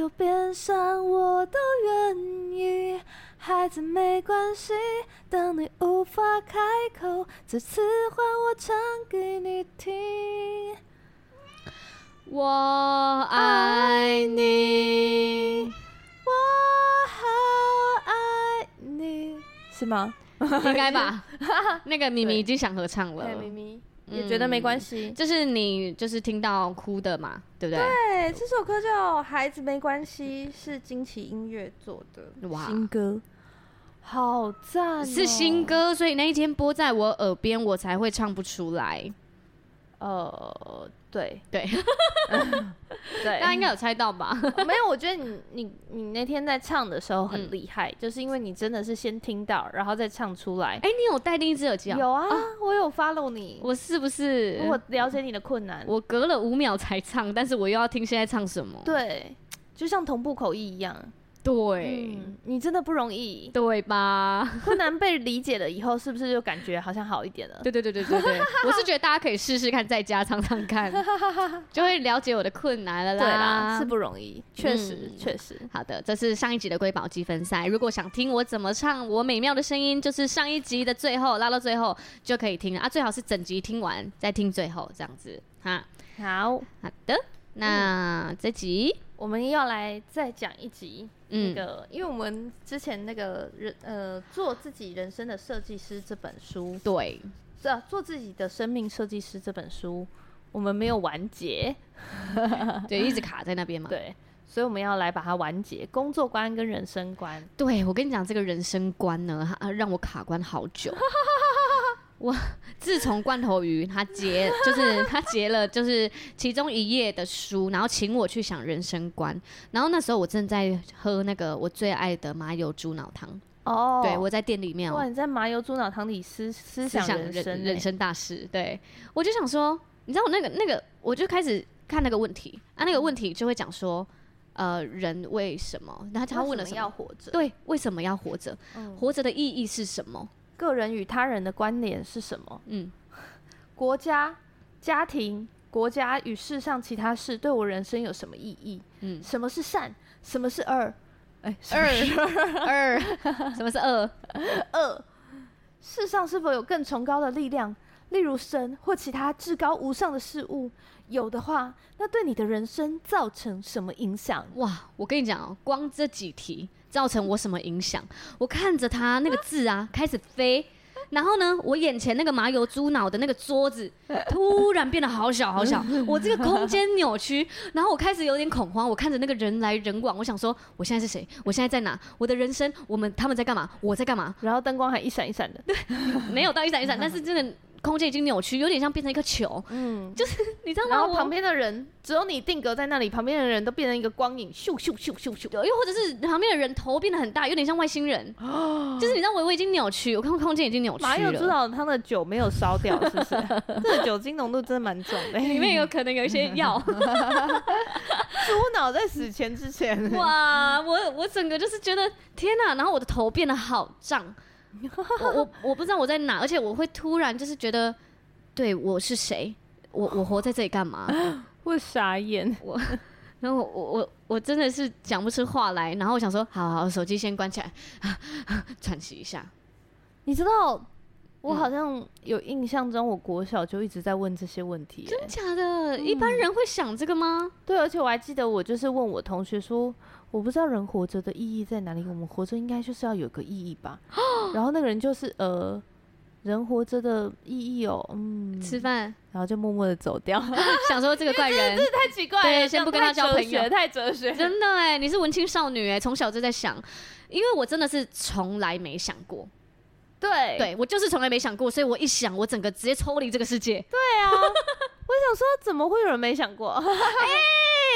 多变伤我都愿意，孩子没关系。当你无法开口，这次换我唱给你听。我爱你，我好爱你，是吗？应该吧。那个咪咪已经想合唱了。咪咪。也觉得没关系，就、嗯、是你就是听到哭的嘛，对不对？对，这首歌叫《孩子没关系》，是惊奇音乐做的哇新歌，好赞、喔！是新歌，所以那一天播在我耳边，我才会唱不出来。呃。对对 对，大家应该有猜到吧？没有，我觉得你你你那天在唱的时候很厉害，就是因为你真的是先听到，然后再唱出来。哎，你有戴另一只耳机啊？有啊，我有 follow 你。我是不是？我了解你的困难。我隔了五秒才唱，但是我又要听现在唱什么？对，就像同步口译一样。对、嗯，你真的不容易，对吧？困难被理解了以后，是不是就感觉好像好一点了？对对对对对对，我是觉得大家可以试试看，在家唱唱看，就会了解我的困难了啦。对啦，是不容易，确实确、嗯、实。好的，这是上一集的瑰宝积分赛。如果想听我怎么唱我美妙的声音，就是上一集的最后拉到最后就可以听了啊，最好是整集听完再听最后这样子哈。好好的，那这集。我们要来再讲一集，那个，嗯、因为我们之前那个人，呃，做自己人生的设计师这本书，对，是啊，做自己的生命设计师这本书，我们没有完结，对，一直卡在那边嘛，对，所以我们要来把它完结，工作观跟人生观，对，我跟你讲，这个人生观呢，它让我卡关好久。我自从罐头鱼他结，就是他结了，就是其中一页的书，然后请我去想人生观。然后那时候我正在喝那个我最爱的麻油猪脑汤。哦，对，我在店里面。哇，你在麻油猪脑汤里思思想人生人，人生大事。对，我就想说，你知道我那个那个，我就开始看那个问题啊，那个问题就会讲说，呃，人为什么？然后他问了什么？要活着？对，为什么要活着？嗯，活着的意义是什么？个人与他人的关联是什么？嗯，国家、家庭、国家与世上其他事对我人生有什么意义？嗯，什么是善？什么是恶？哎，二 二，什么是恶？恶，世上是否有更崇高的力量，例如神或其他至高无上的事物？有的话，那对你的人生造成什么影响？哇，我跟你讲哦，光这几题。造成我什么影响？我看着他那个字啊，开始飞，然后呢，我眼前那个麻油猪脑的那个桌子 突然变得好小好小，我这个空间扭曲，然后我开始有点恐慌。我看着那个人来人往，我想说，我现在是谁？我现在在哪？我的人生，我们他们在干嘛？我在干嘛？然后灯光还一闪一闪的，对，没有到一闪一闪，但是真的。空间已经扭曲，有点像变成一颗球。嗯，就是 你知道吗？然后旁边的人只有你定格在那里，旁边的人都变成一个光影，咻咻咻咻咻。又或者是旁边的人头变得很大，有点像外星人。哦，就是你知道我我已经扭曲，我看空间已经扭曲了。麻油猪脑他的酒没有烧掉，是不是？这个酒精浓度真的蛮重的，里面有可能有一些药。猪脑在死前之前，哇！我我整个就是觉得天哪，然后我的头变得好胀。我我我不知道我在哪，而且我会突然就是觉得，对，我是谁？我我活在这里干嘛？我傻眼，我，然后我我我真的是讲不出话来，然后我想说，好好，手机先关起来，喘息一下。你知道，我好像有印象中，我国小就一直在问这些问题。真假的？一般人会想这个吗？对，而且我还记得，我就是问我同学说。我不知道人活着的意义在哪里。我们活着应该就是要有个意义吧。然后那个人就是呃，人活着的意义哦，嗯，吃饭，然后就默默的走掉，想说这个怪人，这太奇怪了，对，先不跟他交朋友，太哲学，真的哎，你是文青少女哎，从小就在想，因为我真的是从来没想过，对，对我就是从来没想过，所以我一想，我整个直接抽离这个世界。对啊，我想说，怎么会有人没想过？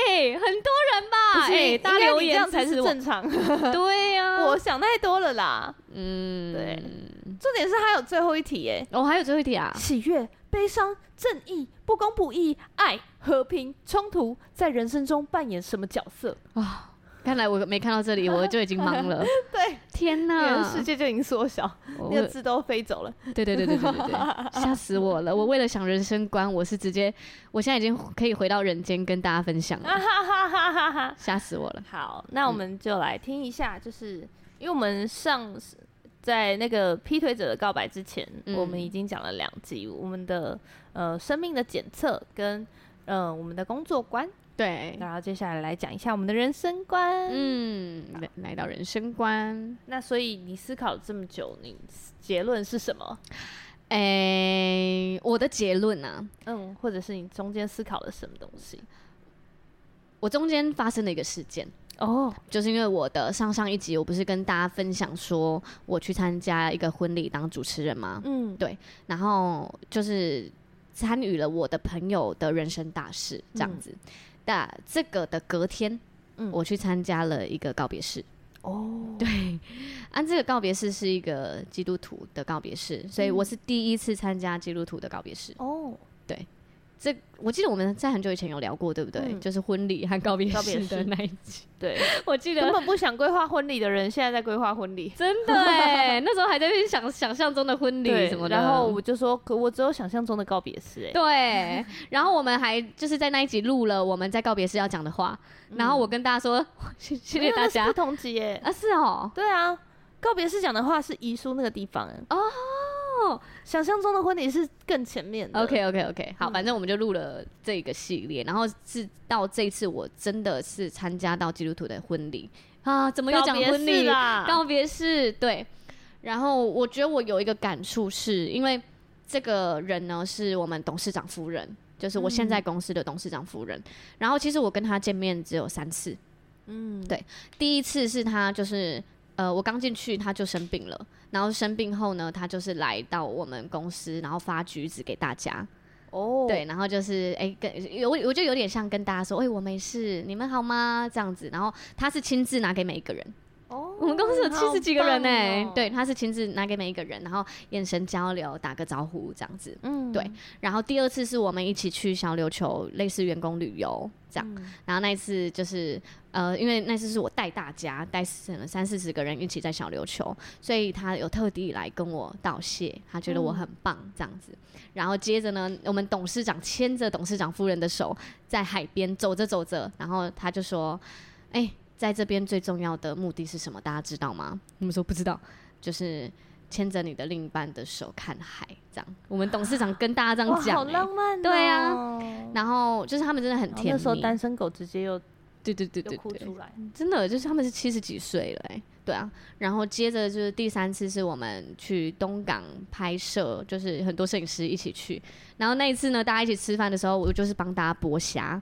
哎，很多人吧。哎、欸，大家留言这样才是正常。对呀、啊，我想太多了啦。嗯，对。重点是还有最后一题哎。哦，还有最后一题啊。喜悦、悲伤、正义、不公不义、爱、和平、冲突，在人生中扮演什么角色啊？看来我没看到这里，我就已经懵了。对，天哪，世界就已经缩小，那个字都飞走了。对对对对对对对，吓死我了！我为了想人生观，我是直接，我现在已经可以回到人间跟大家分享了。吓死我了！好，那我们就来听一下，就是、嗯、因为我们上在那个劈腿者的告白之前，嗯、我们已经讲了两集，我们的呃生命的检测跟呃我们的工作观。对，然后接下来来讲一下我们的人生观。嗯，来来到人生观，那所以你思考了这么久，你结论是什么？哎、欸，我的结论呢、啊？嗯，或者是你中间思考了什么东西？我中间发生了一个事件哦，就是因为我的上上一集，我不是跟大家分享说我去参加一个婚礼当主持人吗？嗯，对，然后就是参与了我的朋友的人生大事，这样子。嗯那这个的隔天，嗯，我去参加了一个告别式。哦，对，按这个告别式是一个基督徒的告别式，所以我是第一次参加基督徒的告别式。哦，对。这我记得我们在很久以前有聊过，对不对？嗯、就是婚礼和告别式的那一集。对，我记得根本不想规划婚礼的人，现在在规划婚礼。真的哎，那时候还在想想象中的婚礼什么的。然后我就说，可我只有想象中的告别式哎。对，然后我们还就是在那一集录了我们在告别式要讲的话。嗯、然后我跟大家说，谢谢谢大家。不同集耶啊，是哦。对啊，告别式讲的话是遗书那个地方哦。哦，想象中的婚礼是更前面的。OK OK OK，好，反正我们就录了这个系列，然后是到这一次我真的是参加到基督徒的婚礼啊，怎么又讲婚礼啦？告别式，对。然后我觉得我有一个感触，是因为这个人呢是我们董事长夫人，就是我现在公司的董事长夫人。嗯、然后其实我跟他见面只有三次，嗯，对，第一次是他就是。呃，我刚进去他就生病了，然后生病后呢，他就是来到我们公司，然后发橘子给大家。哦，对，然后就是哎，跟有我就有点像跟大家说，哎，我没事，你们好吗？这样子，然后他是亲自拿给每一个人。哦，我们公司有七十几个人呢、欸，哦、对，他是亲自拿给每一个人，然后眼神交流，打个招呼这样子。嗯，对。然后第二次是我们一起去小琉球，类似员工旅游这样。嗯、然后那一次就是。呃，因为那次是我带大家带了三四十个人一起在小琉球，所以他有特地来跟我道谢，他觉得我很棒这样子。嗯、然后接着呢，我们董事长牵着董事长夫人的手在海边走着走着，然后他就说：“哎、欸，在这边最重要的目的是什么？大家知道吗？”我们说不知道，就是牵着你的另一半的手看海，这样。我们董事长跟大家这样讲、欸，好浪漫、哦。对啊，然后就是他们真的很甜蜜。那时候单身狗直接又。对对对对对，真的就是他们是七十几岁了哎，对啊，然后接着就是第三次是我们去东港拍摄，就是很多摄影师一起去，然后那一次呢，大家一起吃饭的时候，我就是帮大家剥虾，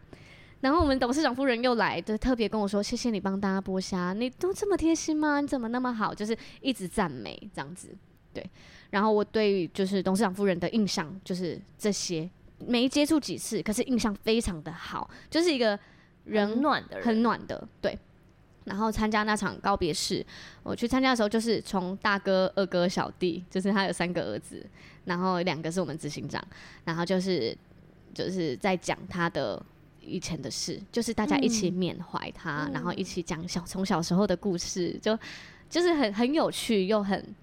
然后我们董事长夫人又来，就特别跟我说，谢谢你帮大家剥虾，你都这么贴心吗？你怎么那么好？就是一直赞美这样子，对，然后我对就是董事长夫人的印象就是这些，没接触几次，可是印象非常的好，就是一个。人暖的人，很暖的，对。然后参加那场告别式，我去参加的时候，就是从大哥、二哥、小弟，就是他有三个儿子，然后两个是我们执行长，然后就是就是在讲他的以前的事，就是大家一起缅怀他，嗯、然后一起讲小从小时候的故事，就就是很很有趣又很。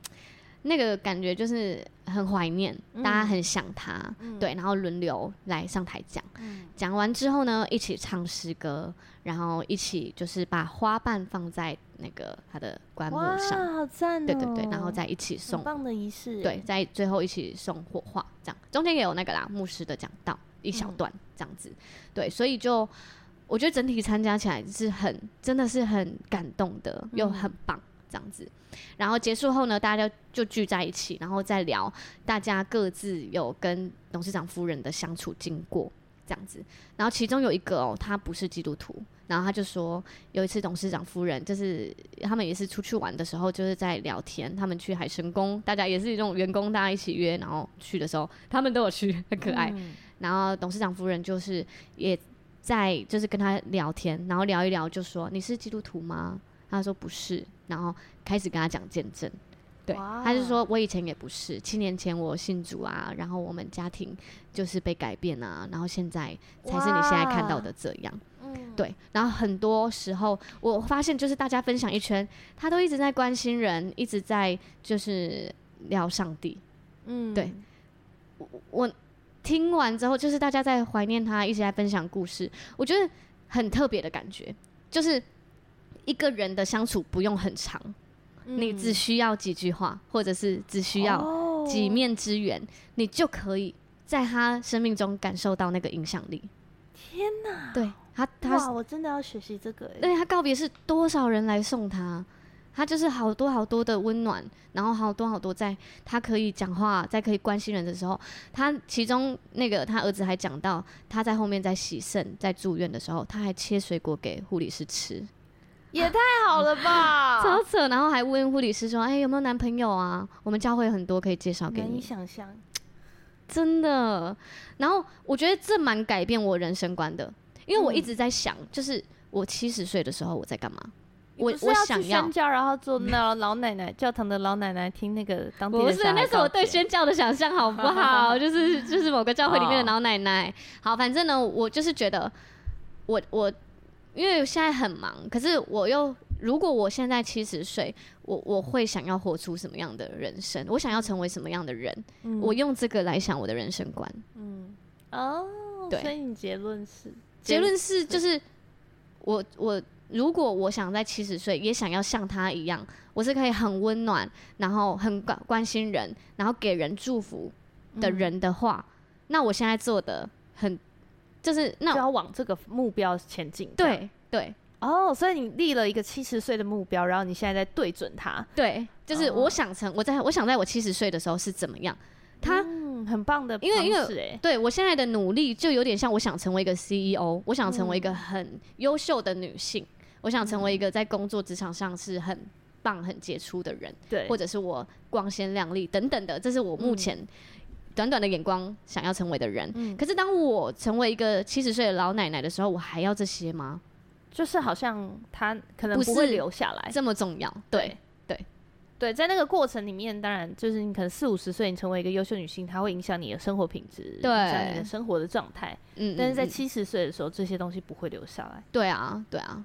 那个感觉就是很怀念，嗯、大家很想他，嗯、对，然后轮流来上台讲，讲、嗯、完之后呢，一起唱诗歌，然后一起就是把花瓣放在那个他的棺木上，好赞。哦！对对对，然后再一起送，很棒的仪式，对，在最后一起送火化，这样。中间也有那个啦，牧师的讲道一小段这样子，嗯、对，所以就我觉得整体参加起来是很，真的是很感动的，又很棒。嗯这样子，然后结束后呢，大家就就聚在一起，然后再聊大家各自有跟董事长夫人的相处经过，这样子。然后其中有一个哦，他不是基督徒，然后他就说，有一次董事长夫人就是他们也是出去玩的时候，就是在聊天，他们去海神宫，大家也是这种员工，大家一起约，然后去的时候，他们都有去，很可爱。嗯、然后董事长夫人就是也在就是跟他聊天，然后聊一聊就说你是基督徒吗？他说不是，然后开始跟他讲见证。对，他就说我以前也不是，七年前我信主啊，然后我们家庭就是被改变啊，然后现在才是你现在看到的这样。对，然后很多时候我发现就是大家分享一圈，他都一直在关心人，一直在就是聊上帝。嗯，对，我我听完之后，就是大家在怀念他，一直在分享故事，我觉得很特别的感觉，就是一个人的相处不用很长。你只需要几句话，或者是只需要几面之缘，你就可以在他生命中感受到那个影响力。天哪！对他，他哇，我真的要学习这个。对，他告别是多少人来送他，他就是好多好多的温暖，然后好多好多在他可以讲话，在可以关心人的时候，他其中那个他儿子还讲到，他在后面在洗肾，在住院的时候，他还切水果给护理师吃。也太好了吧，超扯！然后还问护理师说：“哎、欸，有没有男朋友啊？我们教会很多可以介绍给你。”你想象，真的。然后我觉得这蛮改变我人生观的，因为我一直在想，就是我七十岁的时候我在干嘛？我我想要宣教，然后做那老奶奶 教堂的老奶奶听那个当地的。不是，那是我对宣教的想象，好不好？就是就是某个教会里面的老奶奶。好，反正呢，我就是觉得我我。因为现在很忙，可是我又如果我现在七十岁，我我会想要活出什么样的人生？我想要成为什么样的人？嗯、我用这个来想我的人生观。嗯，哦，对，所以你结论是？结论是就是我我如果我想在七十岁也想要像他一样，我是可以很温暖，然后很关关心人，然后给人祝福的人的话，嗯、那我现在做的很。就是那就要往这个目标前进。对对哦，oh, 所以你立了一个七十岁的目标，然后你现在在对准他。对，就是我想成我在我想在我七十岁的时候是怎么样？他、嗯、很棒的，因为因为对我现在的努力就有点像我想成为一个 CEO，我想成为一个很优秀的女性，嗯、我想成为一个在工作职场上是很棒、很杰出的人，对，或者是我光鲜亮丽等等的，这是我目前。嗯短短的眼光想要成为的人，嗯、可是当我成为一个七十岁的老奶奶的时候，我还要这些吗？就是好像他可能不会留下来这么重要。对对对，在那个过程里面，当然就是你可能四五十岁，你成为一个优秀女性，它会影响你的生活品质，对，影响你的生活的状态。嗯，但是在七十岁的时候，这些东西不会留下来。对啊，对啊，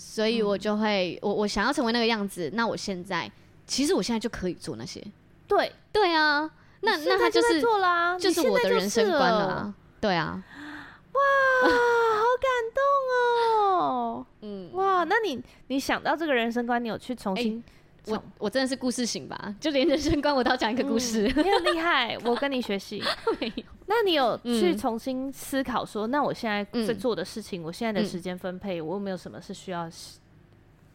所以我就会，我我想要成为那个样子，那我现在其实我现在就可以做那些。对。对啊。那那他就是做啦，就是我的人生观了，对啊，哇，好感动哦，嗯，哇，那你你想到这个人生观，你有去重新，我我真的是故事型吧，就连人生观我都要讲一个故事，你很厉害，我跟你学习，没有，那你有去重新思考说，那我现在在做的事情，我现在的时间分配，我有没有什么是需要，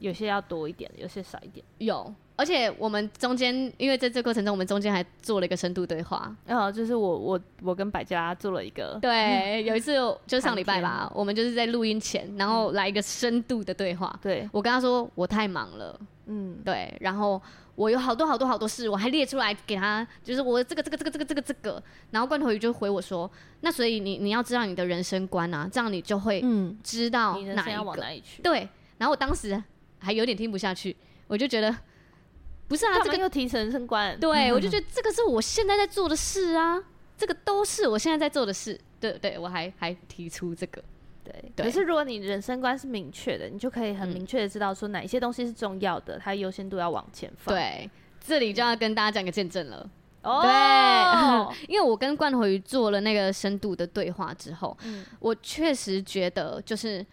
有些要多一点，有些少一点，有。而且我们中间，因为在这过程中，我们中间还做了一个深度对话。然后就是我我我跟百家做了一个。对，有一次就上礼拜吧，我们就是在录音前，然后来一个深度的对话。对，我跟他说我太忙了，嗯，对，然后我有好多好多好多事，我还列出来给他，就是我这个这个这个这个这个这个。然后罐头鱼就回我说，那所以你你要知道你的人生观啊，这样你就会嗯知道哪一个要往哪里去。对，然后我当时还有点听不下去，我就觉得。不是啊，这个又提人生观。对，我就觉得这个是我现在在做的事啊，这个都是我现在在做的事。对对，我还还提出这个。对，可是如果你人生观是明确的，你就可以很明确的知道说哪一些东西是重要的，它优先度要往前放。对，这里就要跟大家讲个见证了。哦，对，因为我跟罐头鱼做了那个深度的对话之后，我确实觉得就是。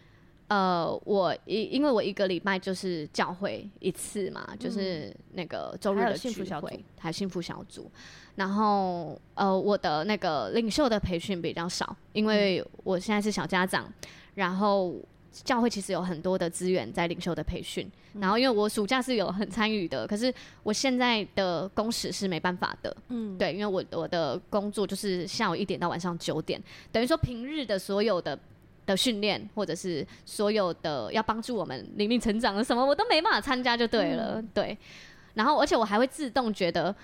呃，我一因为我一个礼拜就是教会一次嘛，嗯、就是那个周日的聚会，还有幸福小组。然后呃，我的那个领袖的培训比较少，因为我现在是小家长。然后教会其实有很多的资源在领袖的培训。嗯、然后因为我暑假是有很参与的，可是我现在的工时是没办法的。嗯，对，因为我我的工作就是下午一点到晚上九点，等于说平日的所有的。的训练，或者是所有的要帮助我们灵命成长的什么，我都没办法参加，就对了，嗯、对。然后，而且我还会自动觉得，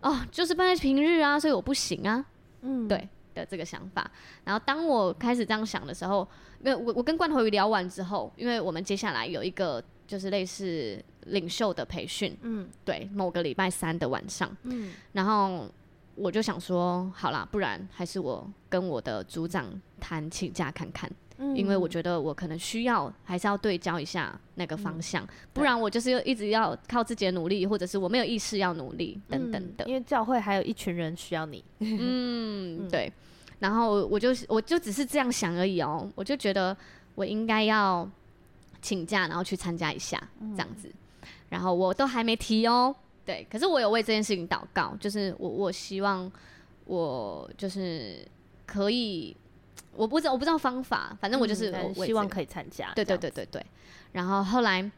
哦，就是办在平日啊，所以我不行啊。嗯，对。的这个想法。然后当我开始这样想的时候，因为我我跟罐头鱼聊完之后，因为我们接下来有一个就是类似领袖的培训，嗯，对，某个礼拜三的晚上，嗯，然后我就想说，好啦，不然还是我跟我的组长谈请假看看。嗯、因为我觉得我可能需要，还是要对焦一下那个方向，嗯、不然我就是一直要靠自己的努力，或者是我没有意识要努力等等的。因为教会还有一群人需要你。嗯，对。然后我就我就只是这样想而已哦，我就觉得我应该要请假，然后去参加一下这样子。然后我都还没提哦，对。可是我有为这件事情祷告，就是我我希望我就是可以。我不知道，我不知道方法，反正我就是我希望可以参加。对对对对对。然后后来，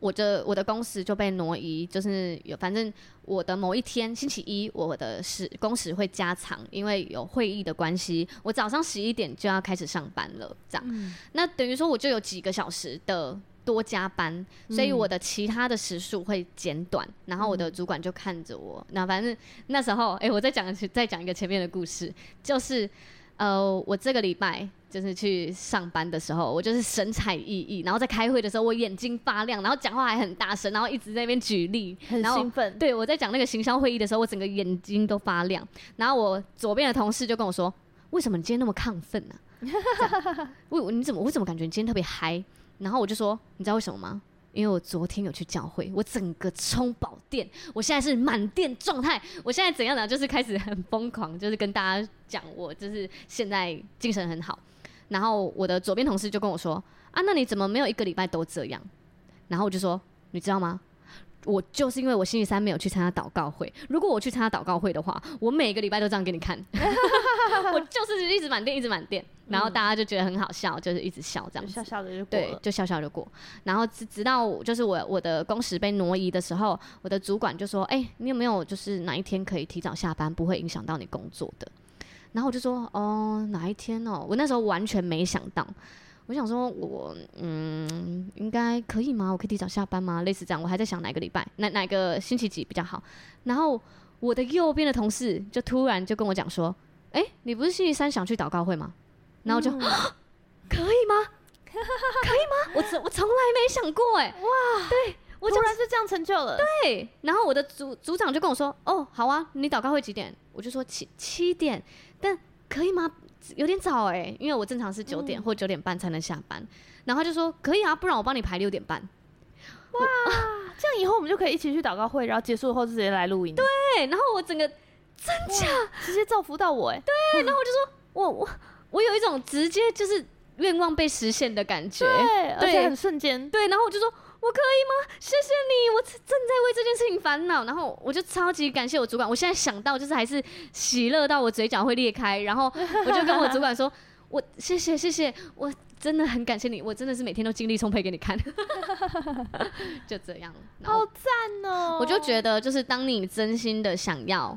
我的我的工时就被挪移，就是有反正我的某一天星期一，我的时工时会加长，因为有会议的关系，我早上十一点就要开始上班了，这样。嗯、那等于说我就有几个小时的多加班，所以我的其他的时数会减短。然后我的主管就看着我，那反正那时候，哎、欸，我再讲再讲一个前面的故事，就是。呃，我这个礼拜就是去上班的时候，我就是神采奕奕，然后在开会的时候，我眼睛发亮，然后讲话还很大声，然后一直在那边举例，很兴奋。对，我在讲那个行销会议的时候，我整个眼睛都发亮。然后我左边的同事就跟我说：“为什么你今天那么亢奋呢？为你怎么我怎么感觉你今天特别嗨？”然后我就说：“你知道为什么吗？”因为我昨天有去教会，我整个充饱电，我现在是满电状态。我现在怎样呢？就是开始很疯狂，就是跟大家讲我就是现在精神很好。然后我的左边同事就跟我说：“啊，那你怎么没有一个礼拜都这样？”然后我就说：“你知道吗？”我就是因为我星期三没有去参加祷告会。如果我去参加祷告会的话，我每个礼拜都这样给你看。我就是一直满电，一直满电，然后大家就觉得很好笑，就是一直笑这样子，笑笑的就过，对，就笑笑就过。然后直直到就是我我的工时被挪移的时候，我的主管就说：“哎、欸，你有没有就是哪一天可以提早下班，不会影响到你工作的？”然后我就说：“哦，哪一天哦？”我那时候完全没想到。我想说我，我嗯，应该可以吗？我可以提早下班吗？类似这样，我还在想哪个礼拜，哪哪个星期几比较好。然后我的右边的同事就突然就跟我讲说：“哎、欸，你不是星期三想去祷告会吗？”然后我就、嗯、可以吗？可以吗？我从我从来没想过、欸，哎，哇，对，我突然是这样成就了。对，然后我的组组长就跟我说：“哦，好啊，你祷告会几点？”我就说七七点，但可以吗？有点早哎、欸，因为我正常是九点或九点半才能下班，嗯、然后他就说可以啊，不然我帮你排六点半。哇，我这样以后我们就可以一起去祷告会，然后结束后就直接来录音。对，然后我整个真假直接造福到我哎、欸。对，然后我就说我我我有一种直接就是愿望被实现的感觉，对，对而且很瞬间。对，然后我就说。我可以吗？谢谢你，我正在为这件事情烦恼。然后我就超级感谢我主管。我现在想到就是还是喜乐到我嘴角会裂开。然后我就跟我主管说：“我谢谢谢谢，我真的很感谢你，我真的是每天都精力充沛给你看。”就这样，好赞哦！我就觉得就是当你真心的想要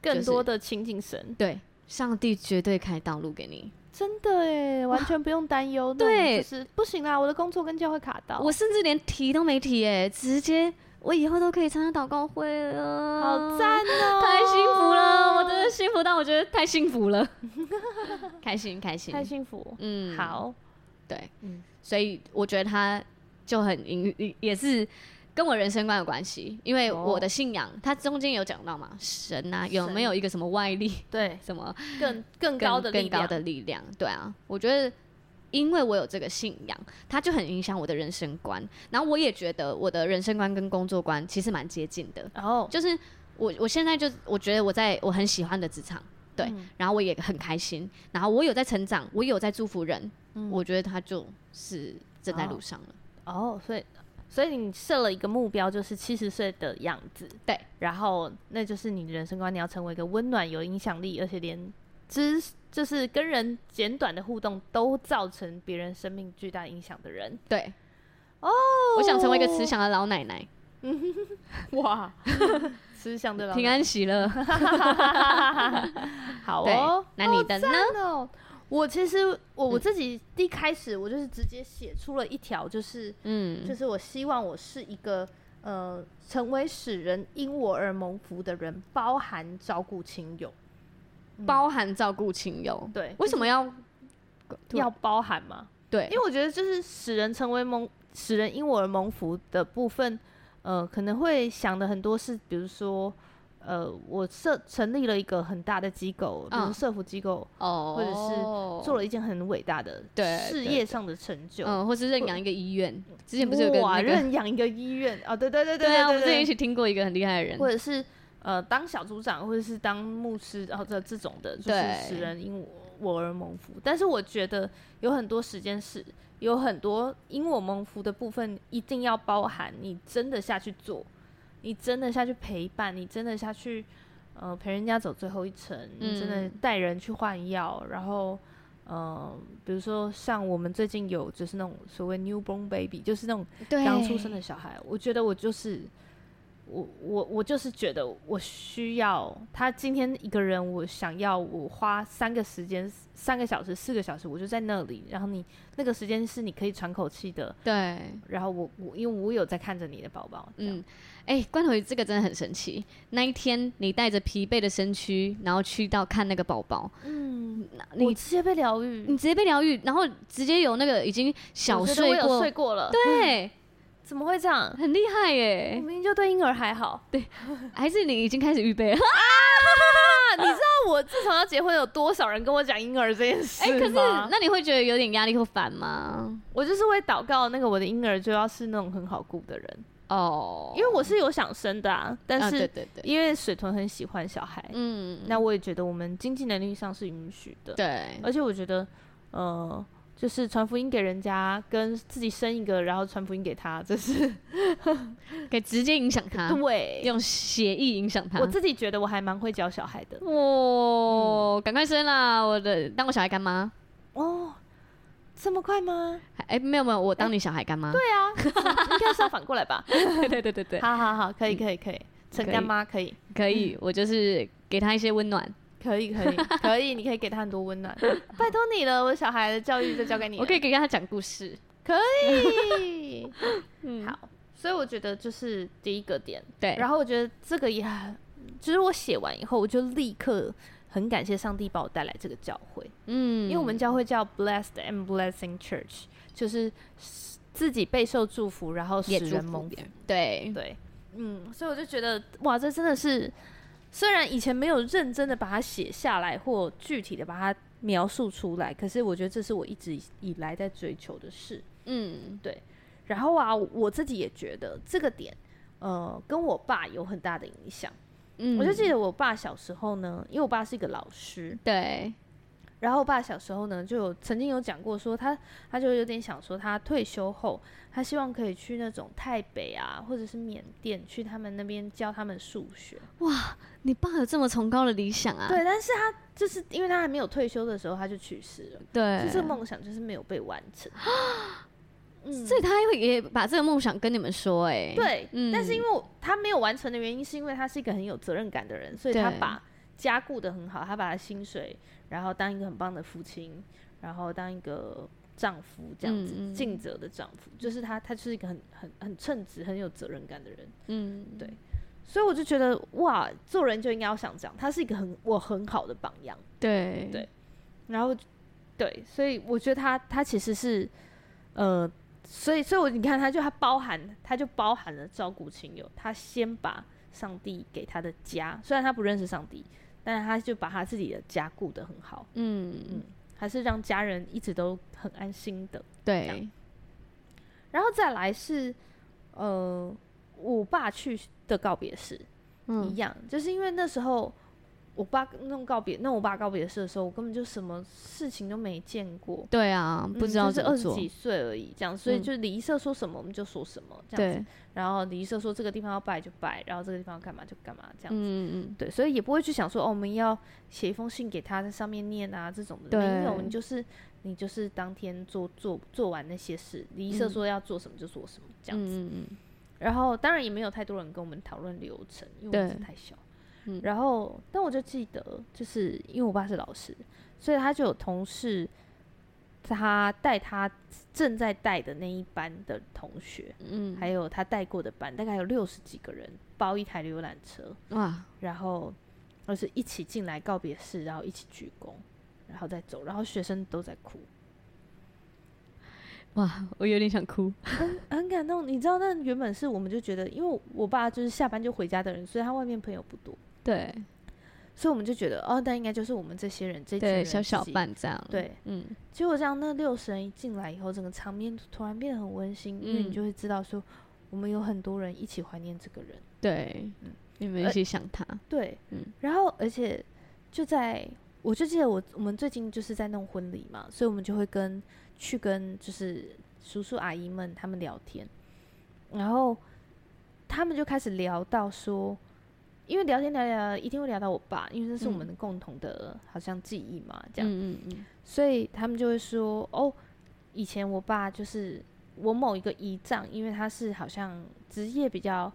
更多的亲近神，对，上帝绝对开道路给你。真的哎，完全不用担忧。对，就是不行啦，我的工作跟教会卡到。我甚至连提都没提哎，直接我以后都可以参加祷告会了，好赞哦！太幸福了，我真的幸福到我觉得太幸福了，开心开心，太幸福。嗯，好，对，嗯，所以我觉得他就很也是。跟我人生观有关系，因为我的信仰，它中间有讲到嘛，神啊，有没有一个什么外力？对，什么更更高的更高的力量？对啊，我觉得，因为我有这个信仰，它就很影响我的人生观。然后我也觉得我的人生观跟工作观其实蛮接近的。哦，就是我我现在就我觉得我在我很喜欢的职场，对，嗯、然后我也很开心，然后我有在成长，我有在祝福人，嗯、我觉得他就是正在路上了。哦，哦，所以。所以你设了一个目标，就是七十岁的样子。对，然后那就是你的人生观，你要成为一个温暖、有影响力，而且连知就是跟人简短的互动都造成别人生命巨大影响的人。对，哦，我想成为一个慈祥的老奶奶。哇，慈祥的老奶奶 平安喜乐。好哦，那你的呢？我其实我我自己一开始我就是直接写出了一条，就是嗯，就是我希望我是一个呃，成为使人因我而蒙福的人，包含照顾亲友。包含照顾亲友。对，为什么要要包含嘛？对，因为我觉得就是使人成为蒙，使人因我而蒙福的部分，呃，可能会想的很多是，比如说。呃，我设成立了一个很大的机构，比如社福机构，哦，或者是做了一件很伟大的事业上的成就，嗯，或是认养一个医院，之前不是有个哇，认养一个医院啊，对对对对对啊，我们之前一起听过一个很厉害的人，或者是呃当小组长，或者是当牧师，然后这这种的，就是使人因我我而蒙福。但是我觉得有很多时间是有很多因我蒙福的部分，一定要包含你真的下去做。你真的下去陪伴，你真的下去，呃，陪人家走最后一程，嗯、你真的带人去换药，然后，呃，比如说像我们最近有就是那种所谓 newborn baby，就是那种刚出生的小孩，我觉得我就是。我我我就是觉得我需要他今天一个人，我想要我花三个时间三个小时四个小时，我就在那里，然后你那个时间是你可以喘口气的，对。然后我我因为我有在看着你的宝宝，嗯，哎、欸，关头鱼这个真的很神奇。那一天你带着疲惫的身躯，然后去到看那个宝宝，嗯，你直接被疗愈，你直接被疗愈，然后直接有那个已经小睡过睡过了，对。怎么会这样？很厉害耶！我明明就对婴儿还好，对，还是你已经开始预备了啊？你知道我自从要结婚，有多少人跟我讲婴儿这件事吗？哎、欸，可是那你会觉得有点压力或烦吗？我就是会祷告，那个我的婴儿就要是那种很好顾的人哦，因为我是有想生的啊，但是对对对，因为水豚很喜欢小孩，嗯，那我也觉得我们经济能力上是允许的，对，而且我觉得，呃。就是传福音给人家，跟自己生一个，然后传福音给他，这是 可以直接影响他。对，用协议影响他。我自己觉得我还蛮会教小孩的。哇、哦，赶、嗯、快生啦！我的当我小孩干妈。哦，这么快吗？哎、欸，没有没有，我当你小孩干妈。对啊，应该是要反过来吧？对对对对对。好好好，可以可以可以，成干妈可以可以，我就是给他一些温暖。可以可以 可以，你可以给他很多温暖，拜托你了，我小孩的教育就交给你。我可以给他讲故事，可以。嗯，好，所以我觉得就是第一个点，对。然后我觉得这个也很，就是我写完以后，我就立刻很感谢上帝把我带来这个教会，嗯，因为我们教会叫 Blessed and Blessing Church，就是自己备受祝福，然后使人蒙福，对。对，嗯，所以我就觉得哇，这真的是。虽然以前没有认真的把它写下来，或具体的把它描述出来，可是我觉得这是我一直以来在追求的事。嗯，对。然后啊，我自己也觉得这个点，呃，跟我爸有很大的影响。嗯，我就记得我爸小时候呢，因为我爸是一个老师，对。然后我爸小时候呢，就有曾经有讲过说他，他就有点想说，他退休后，他希望可以去那种台北啊，或者是缅甸，去他们那边教他们数学。哇，你爸有这么崇高的理想啊？对，但是他就是因为他还没有退休的时候，他就去世了。对，就这个梦想就是没有被完成。嗯，所以他会也把这个梦想跟你们说，欸，哎，对，嗯，但是因为他没有完成的原因，是因为他是一个很有责任感的人，所以他把家顾得很好，他把他薪水。然后当一个很棒的父亲，然后当一个丈夫，这样子尽责、嗯、的丈夫，就是他，他就是一个很很很称职、很有责任感的人。嗯，对。所以我就觉得哇，做人就应该要想这样，他是一个很我很好的榜样。对对。然后对，所以我觉得他他其实是呃，所以所以我你看，他就他包含他就包含了照顾亲友，他先把上帝给他的家，虽然他不认识上帝。但是他就把他自己的家顾得很好，嗯嗯，还是让家人一直都很安心的，对。然后再来是，呃，我爸去的告别式，嗯，一样，就是因为那时候。我爸弄告别，那我爸告别式的时候，我根本就什么事情都没见过。对啊，不知道是二十几岁而已，这样，所以就礼仪社说什么我们就说什么，这样子。然后礼仪社说这个地方要拜就拜，然后这个地方要干嘛就干嘛，这样子。嗯嗯。对，所以也不会去想说哦，我们要写一封信给他，在上面念啊这种的。对。没有，你就是你就是当天做做做完那些事，礼仪社说要做什么就做什么，这样子。嗯嗯。然后当然也没有太多人跟我们讨论流程，因为我们太小。嗯、然后，但我就记得，就是因为我爸是老师，所以他就有同事，他带他正在带的那一班的同学，嗯，还有他带过的班，大概有六十几个人，包一台游览车，哇，然后而是一起进来告别式，然后一起鞠躬，然后再走，然后学生都在哭。哇，我有点想哭，很很感动。你知道，那原本是我们就觉得，因为我爸就是下班就回家的人，所以他外面朋友不多。对，所以我们就觉得，哦，那应该就是我们这些人，这群人小小伴这样。对，嗯。结果这样，那六十人一进来以后，整个场面突然变得很温馨，因为你就会知道说，我们有很多人一起怀念这个人。对，嗯，你们一起想他。对，嗯。然后，而且就在，我就记得我我们最近就是在弄婚礼嘛，所以我们就会跟。去跟就是叔叔阿姨们他们聊天，然后他们就开始聊到说，因为聊天聊聊一定会聊到我爸，因为这是我们的共同的好像记忆嘛，这样，嗯嗯嗯，所以他们就会说，哦，以前我爸就是我某一个姨丈，因为他是好像职业比较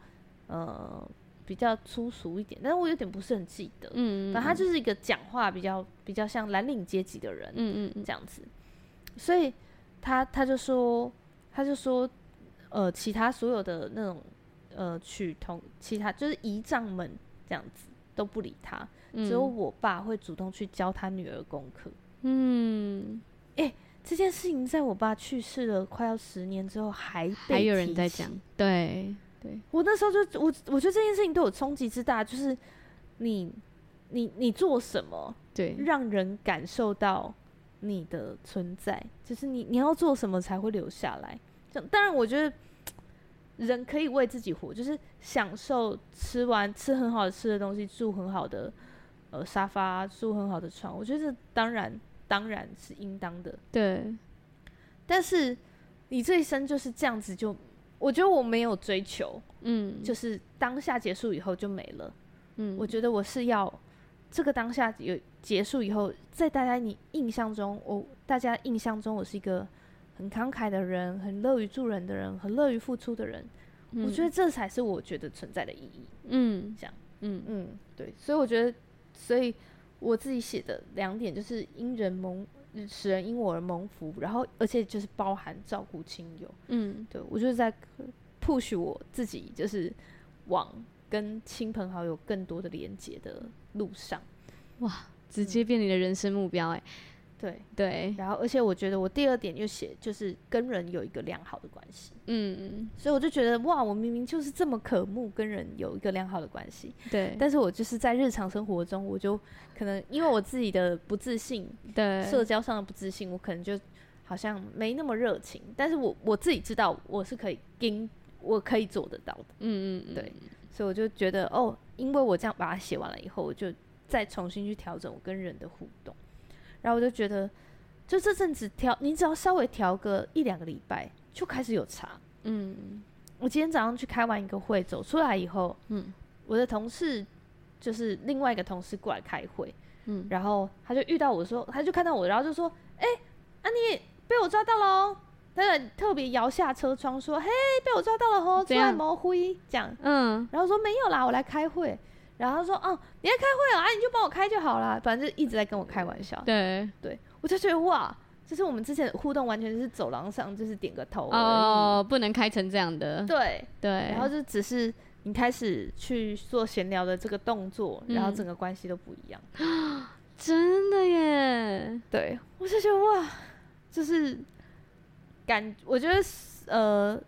呃比较粗俗一点，但是我有点不是很记得，嗯，反正他就是一个讲话比较比较像蓝领阶级的人，嗯嗯，这样子。所以他他就说，他就说，呃，其他所有的那种呃娶同其他就是姨丈们这样子都不理他，嗯、只有我爸会主动去教他女儿功课。嗯，哎、欸，这件事情在我爸去世了快要十年之后还还有人在讲。对对，我那时候就我我觉得这件事情对我冲击之大，就是你你你做什么，对，让人感受到。你的存在，就是你你要做什么才会留下来？这样，当然，我觉得人可以为自己活，就是享受吃完吃很好吃的东西，住很好的呃沙发，住很好的床。我觉得这当然当然是应当的。对。但是你这一生就是这样子就，就我觉得我没有追求，嗯，就是当下结束以后就没了。嗯，我觉得我是要。这个当下有结束以后，在大家你印象中，我大家印象中我是一个很慷慨的人，很乐于助人的人，很乐于付出的人。嗯、我觉得这才是我觉得存在的意义。嗯，这样，嗯嗯，对。所以我觉得，所以我自己写的两点就是因人蒙，使人因我而蒙福，然后而且就是包含照顾亲友。嗯，对，我就是在 push 我自己，就是往跟亲朋好友更多的连接的路上，哇，直接变你的人生目标哎、欸，对。对，然后而且我觉得我第二点又写就是跟人有一个良好的关系，嗯嗯，所以我就觉得哇，我明明就是这么渴慕跟人有一个良好的关系，对，但是我就是在日常生活中，我就可能因为我自己的不自信，对，社交上的不自信，我可能就好像没那么热情，但是我我自己知道我是可以跟我可以做得到的，嗯嗯，对，所以我就觉得哦。因为我这样把它写完了以后，我就再重新去调整我跟人的互动，然后我就觉得，就这阵子调，你只要稍微调个一两个礼拜，就开始有差。嗯，我今天早上去开完一个会，走出来以后，嗯，我的同事就是另外一个同事过来开会，嗯，然后他就遇到我说，他就看到我，然后就说，哎，啊你被我抓到喽。他特别摇下车窗说：“嘿，被我抓到了吼，出来摸灰。”这样，嗯，然后说没有啦，我来开会。然后他说：“哦，你在开会啊，你就帮我开就好了。”反正就一直在跟我开玩笑。对对，我就觉得哇，就是我们之前的互动完全是走廊上，就是点个头哦，不能开成这样的。对对，然后就只是你开始去做闲聊的这个动作，然后整个关系都不一样。嗯，真的耶！对，我就觉得哇，就是。感，我觉得，呃，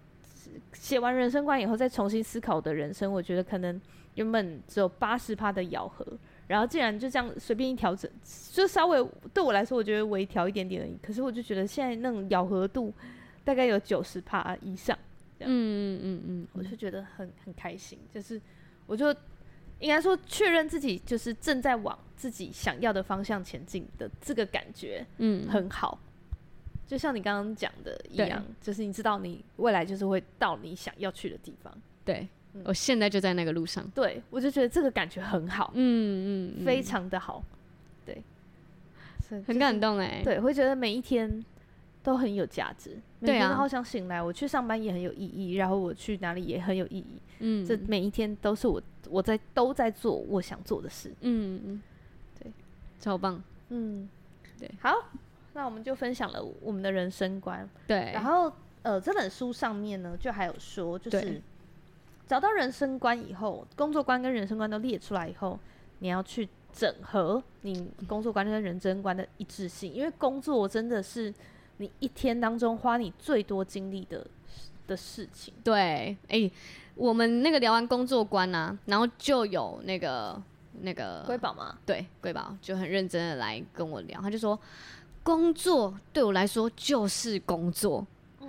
写完人生观以后再重新思考的人生，我觉得可能原本只有八十趴的咬合，然后竟然就这样随便一调整，就稍微对我来说，我觉得微调一点点而已。可是我就觉得现在那种咬合度大概有九十趴以上，嗯嗯嗯嗯，我就觉得很很开心，就是我就应该说确认自己就是正在往自己想要的方向前进的这个感觉，嗯，很好。就像你刚刚讲的一样，就是你知道你未来就是会到你想要去的地方。对，嗯、我现在就在那个路上。对，我就觉得这个感觉很好，嗯嗯，非常的好。对，很感动哎、欸。对，会觉得每一天都很有价值。对啊，好想醒来，我去上班也很有意义，然后我去哪里也很有意义。嗯，这每一天都是我我在都在做我想做的事。嗯嗯，对，超棒。嗯，对，好。那我们就分享了我们的人生观，对。然后，呃，这本书上面呢，就还有说，就是找到人生观以后，工作观跟人生观都列出来以后，你要去整合你工作观跟人生观的一致性，因为工作真的是你一天当中花你最多精力的的事情。对，哎、欸，我们那个聊完工作观啊，然后就有那个那个瑰宝吗？对，瑰宝就很认真的来跟我聊，他就说，工作对我来说就是工作，嗯，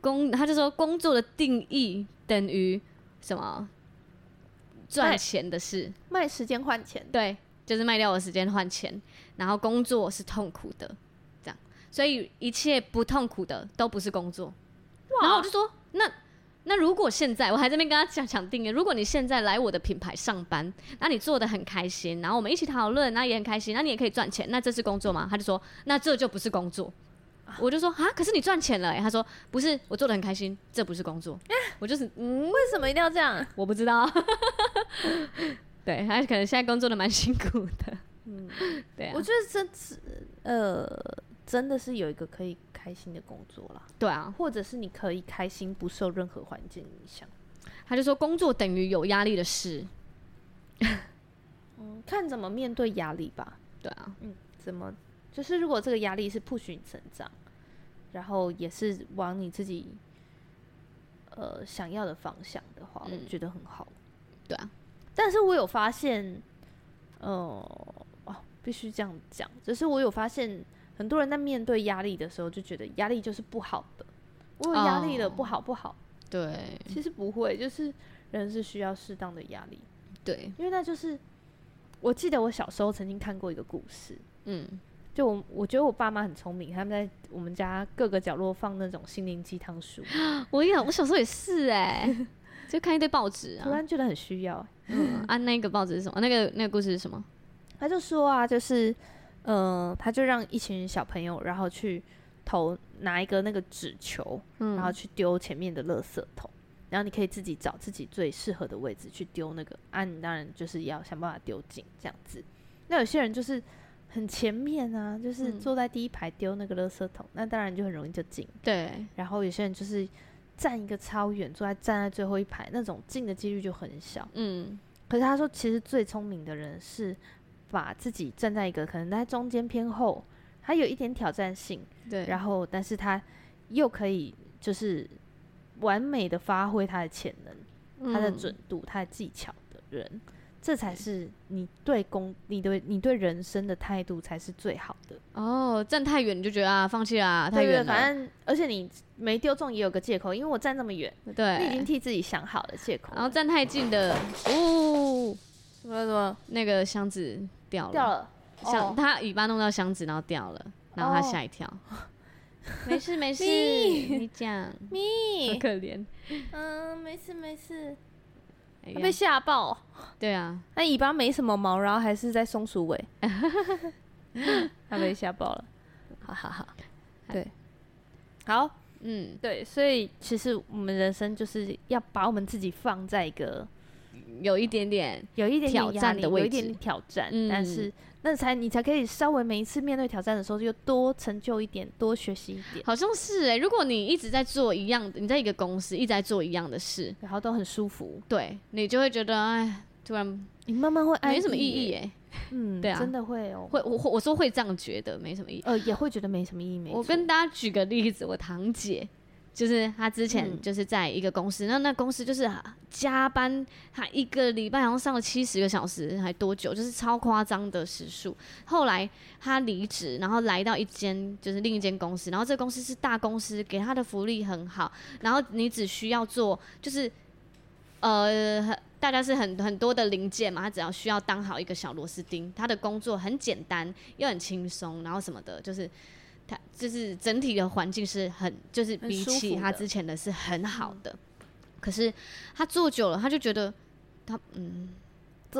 工他就说工作的定义等于什么？赚钱的事，卖时间换钱，对，就是卖掉我的时间换钱，然后工作是痛苦的，这样，所以一切不痛苦的都不是工作。然后我就说，那那如果现在我还在那边跟他讲讲定义，如果你现在来我的品牌上班，那你做的很开心，然后我们一起讨论，那也很开心，那你也可以赚钱，那这是工作吗？他就说，那这就不是工作。我就说啊，可是你赚钱了。他说不是，我做的很开心，这不是工作。我就是嗯，为什么一定要这样？我不知道。对，他可能现在工作的蛮辛苦的。嗯，对啊。我觉得这次呃，真的是有一个可以开心的工作啦。对啊，或者是你可以开心，不受任何环境影响。他就说工作等于有压力的事。嗯，看怎么面对压力吧。对啊，嗯，怎么？就是如果这个压力是 push 你成长，然后也是往你自己呃想要的方向的话，嗯、我觉得很好。对啊，但是我有发现，呃，哦，必须这样讲，只是我有发现，很多人在面对压力的时候，就觉得压力就是不好的。我有压力了，哦、不好不好。对，其实不会，就是人是需要适当的压力。对，因为那就是，我记得我小时候曾经看过一个故事，嗯。就我，我觉得我爸妈很聪明，他们在我们家各个角落放那种心灵鸡汤书。我也，我小时候也是 哎、欸，就看一堆报纸啊，突然觉得很需要、欸。嗯，啊，那个报纸是什么？那个那个故事是什么？他就说啊，就是，嗯、呃，他就让一群小朋友，然后去投拿一个那个纸球，嗯、然后去丢前面的垃圾桶，然后你可以自己找自己最适合的位置去丢那个。啊，你当然就是要想办法丢进这样子。那有些人就是。很前面啊，就是坐在第一排丢那个垃圾桶，嗯、那当然就很容易就进。对，然后有些人就是站一个超远，坐在站在最后一排，那种进的几率就很小。嗯，可是他说，其实最聪明的人是把自己站在一个可能在中间偏后，他有一点挑战性。对，然后但是他又可以就是完美的发挥他的潜能、嗯、他的准度、他的技巧的人。这才是你对工、你对你对人生的态度才是最好的哦。站太远你就觉得啊，放弃啦，太远了。反正而且你没丢中也有个借口，因为我站这么远，对，你已经替自己想好了借口。然后站太近的，哦，什么什么，那个箱子掉了，掉了，箱他尾巴弄到箱子，然后掉了，然后他吓一跳。没事没事，你讲，咪，好可怜。嗯，没事没事。他被吓爆，对啊，那尾巴没什么毛，然后还是在松鼠尾，他被吓爆了，好好好，对，好，嗯，对，所以其实我们人生就是要把我们自己放在一个有一点点、有一点挑战的位置，有一点点挑战，但是。那才你才可以稍微每一次面对挑战的时候就多成就一点，多学习一点。好像是哎、欸，如果你一直在做一样的，你在一个公司一直在做一样的事，然后都很舒服，对你就会觉得哎，突然你慢慢会没什么意义哎、欸。嗯，对啊，真的会哦、喔，会我我说会这样觉得没什么意义，呃，也会觉得没什么意义。我跟大家举个例子，我堂姐。就是他之前就是在一个公司，那、嗯、那公司就是加班，他一个礼拜好像上了七十个小时，还多久？就是超夸张的时数。后来他离职，然后来到一间就是另一间公司，然后这个公司是大公司，给他的福利很好，然后你只需要做就是呃，大家是很很多的零件嘛，他只要需要当好一个小螺丝钉，他的工作很简单又很轻松，然后什么的，就是。他就是整体的环境是很，就是比起他之前的是很好的。可是他做久了，他就觉得他嗯，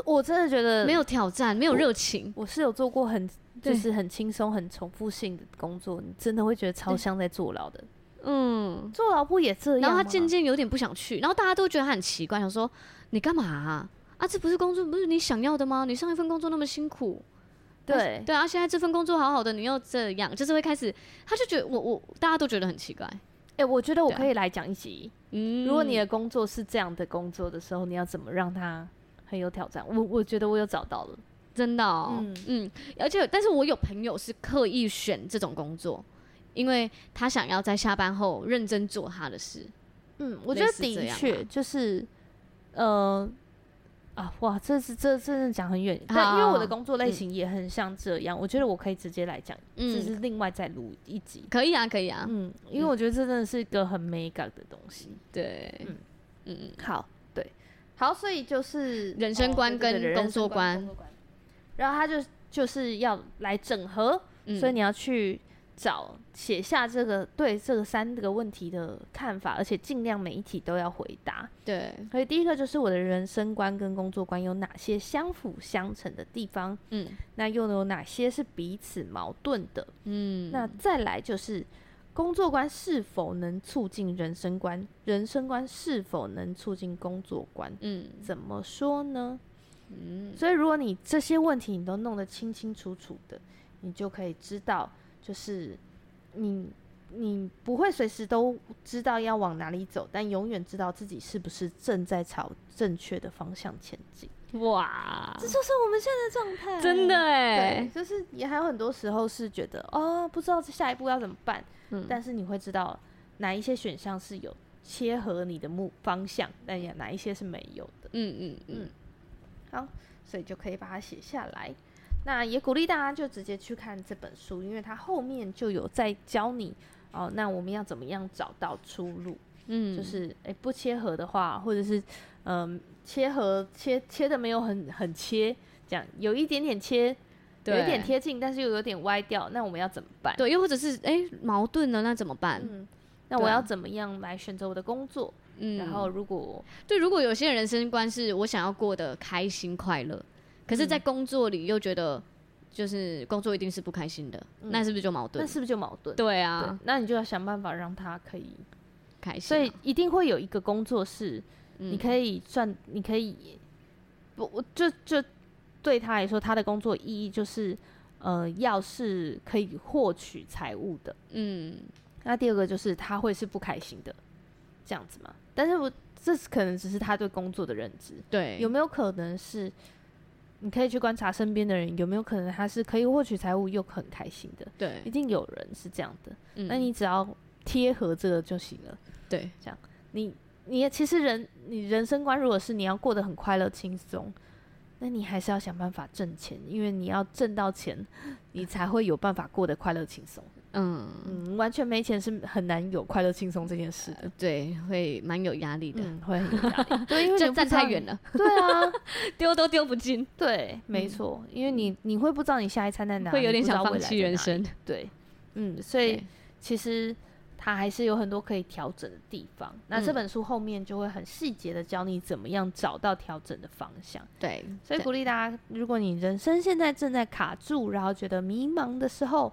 我真的觉得没有挑战，没有热情。我是有做过很就是很轻松、很重复性的工作，你真的会觉得超像在坐牢的。嗯，坐牢不也这样？然后他渐渐有点不想去，然后大家都觉得他很奇怪，想说你干嘛啊？啊，这不是工作，不是你想要的吗？你上一份工作那么辛苦。对对啊，现在这份工作好好的，你又这样，就是会开始，他就觉得我我大家都觉得很奇怪。哎、欸，我觉得我可以来讲一集。嗯，如果你的工作是这样的工作的时候，你要怎么让他很有挑战？我我觉得我有找到了。真的哦，嗯嗯，而且但是我有朋友是刻意选这种工作，因为他想要在下班后认真做他的事。嗯，我觉得的确就是，呃，啊，哇，这是这真的讲很远，但因为我的工作类型也很像这样，我觉得我可以直接来讲，只是另外再录一集，可以啊，可以啊，嗯，因为我觉得这真的是一个很美感的东西，对，嗯。嗯，好，对，好，所以就是人生观跟工作观，然后他就就是要来整合，所以你要去。找写下这个对这个三个问题的看法，而且尽量每一题都要回答。对，所以第一个就是我的人生观跟工作观有哪些相辅相成的地方？嗯，那又有哪些是彼此矛盾的？嗯，那再来就是工作观是否能促进人生观，人生观是否能促进工作观？嗯，怎么说呢？嗯，所以如果你这些问题你都弄得清清楚楚的，你就可以知道。就是你，你不会随时都知道要往哪里走，但永远知道自己是不是正在朝正确的方向前进。哇，这就是我们现在的状态，真的哎。对，就是也还有很多时候是觉得哦，不知道下一步要怎么办。嗯，但是你会知道哪一些选项是有切合你的目方向，但也哪一些是没有的。嗯嗯嗯。好，所以就可以把它写下来。那也鼓励大家就直接去看这本书，因为它后面就有在教你哦。那我们要怎么样找到出路？嗯，就是诶、欸，不切合的话，或者是嗯、呃，切合切切的没有很很切，这样有一点点切，有一点贴近，但是又有点歪掉，那我们要怎么办？对，又或者是诶、欸，矛盾了，那怎么办？嗯，那我要怎么样来选择我的工作？嗯，然后如果对，如果有些人生观是我想要过得开心快乐。可是，在工作里又觉得，就是工作一定是不开心的，嗯、那是不是就矛盾？那是不是就矛盾？对啊对，那你就要想办法让他可以开心。所以一定会有一个工作是，你可以赚，嗯、你可以不，我就就对他来说，他的工作意义就是，呃，要是可以获取财务的，嗯。那第二个就是他会是不开心的，这样子嘛？但是我这是可能只是他对工作的认知，对，有没有可能是？你可以去观察身边的人有没有可能他是可以获取财务又很开心的，对，一定有人是这样的。嗯，那你只要贴合这个就行了。对，这样你你其实人你人生观如果是你要过得很快乐轻松，那你还是要想办法挣钱，因为你要挣到钱，你才会有办法过得快乐轻松。嗯。嗯，完全没钱是很难有快乐轻松这件事的，呃、对，会蛮有压力的，嗯、会很有压力，对，因为站太远了，对啊，丢都丢不进，对，没错，嗯、因为你你会不知道你下一餐在哪，会有点想放弃人生，对，嗯，所以其实它还是有很多可以调整的地方。那这本书后面就会很细节的教你怎么样找到调整的方向，对，所以鼓励大家，如果你人生现在正在卡住，然后觉得迷茫的时候。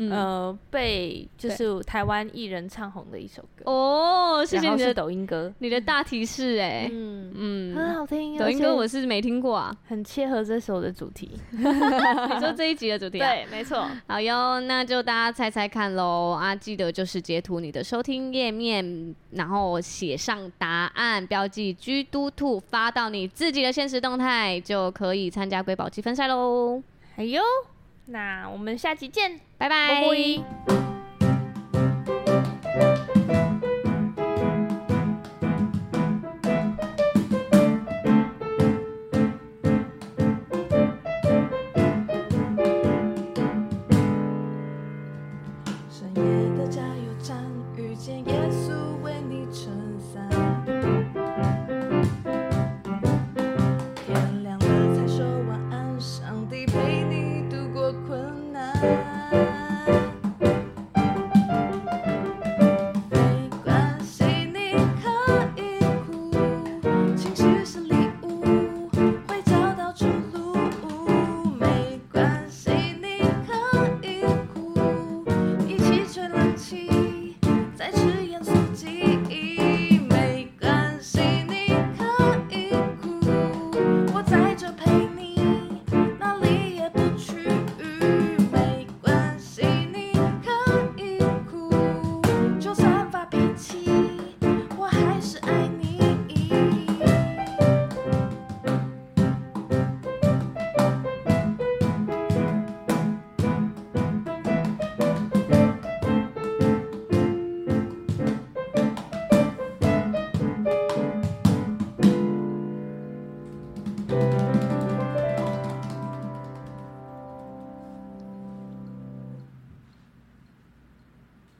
嗯、呃，被就是台湾艺人唱红的一首歌哦，谢谢你的抖音歌，你的大提示哎、欸，嗯嗯，很好听。抖音歌我是没听过啊，很切合这首的主题。你说这一集的主题、啊？对，没错。好哟，那就大家猜猜看喽啊！记得就是截图你的收听页面，然后写上答案，标记“居都兔”，发到你自己的现实动态，就可以参加瑰宝积分赛喽。哎呦！那我们下期见拜拜。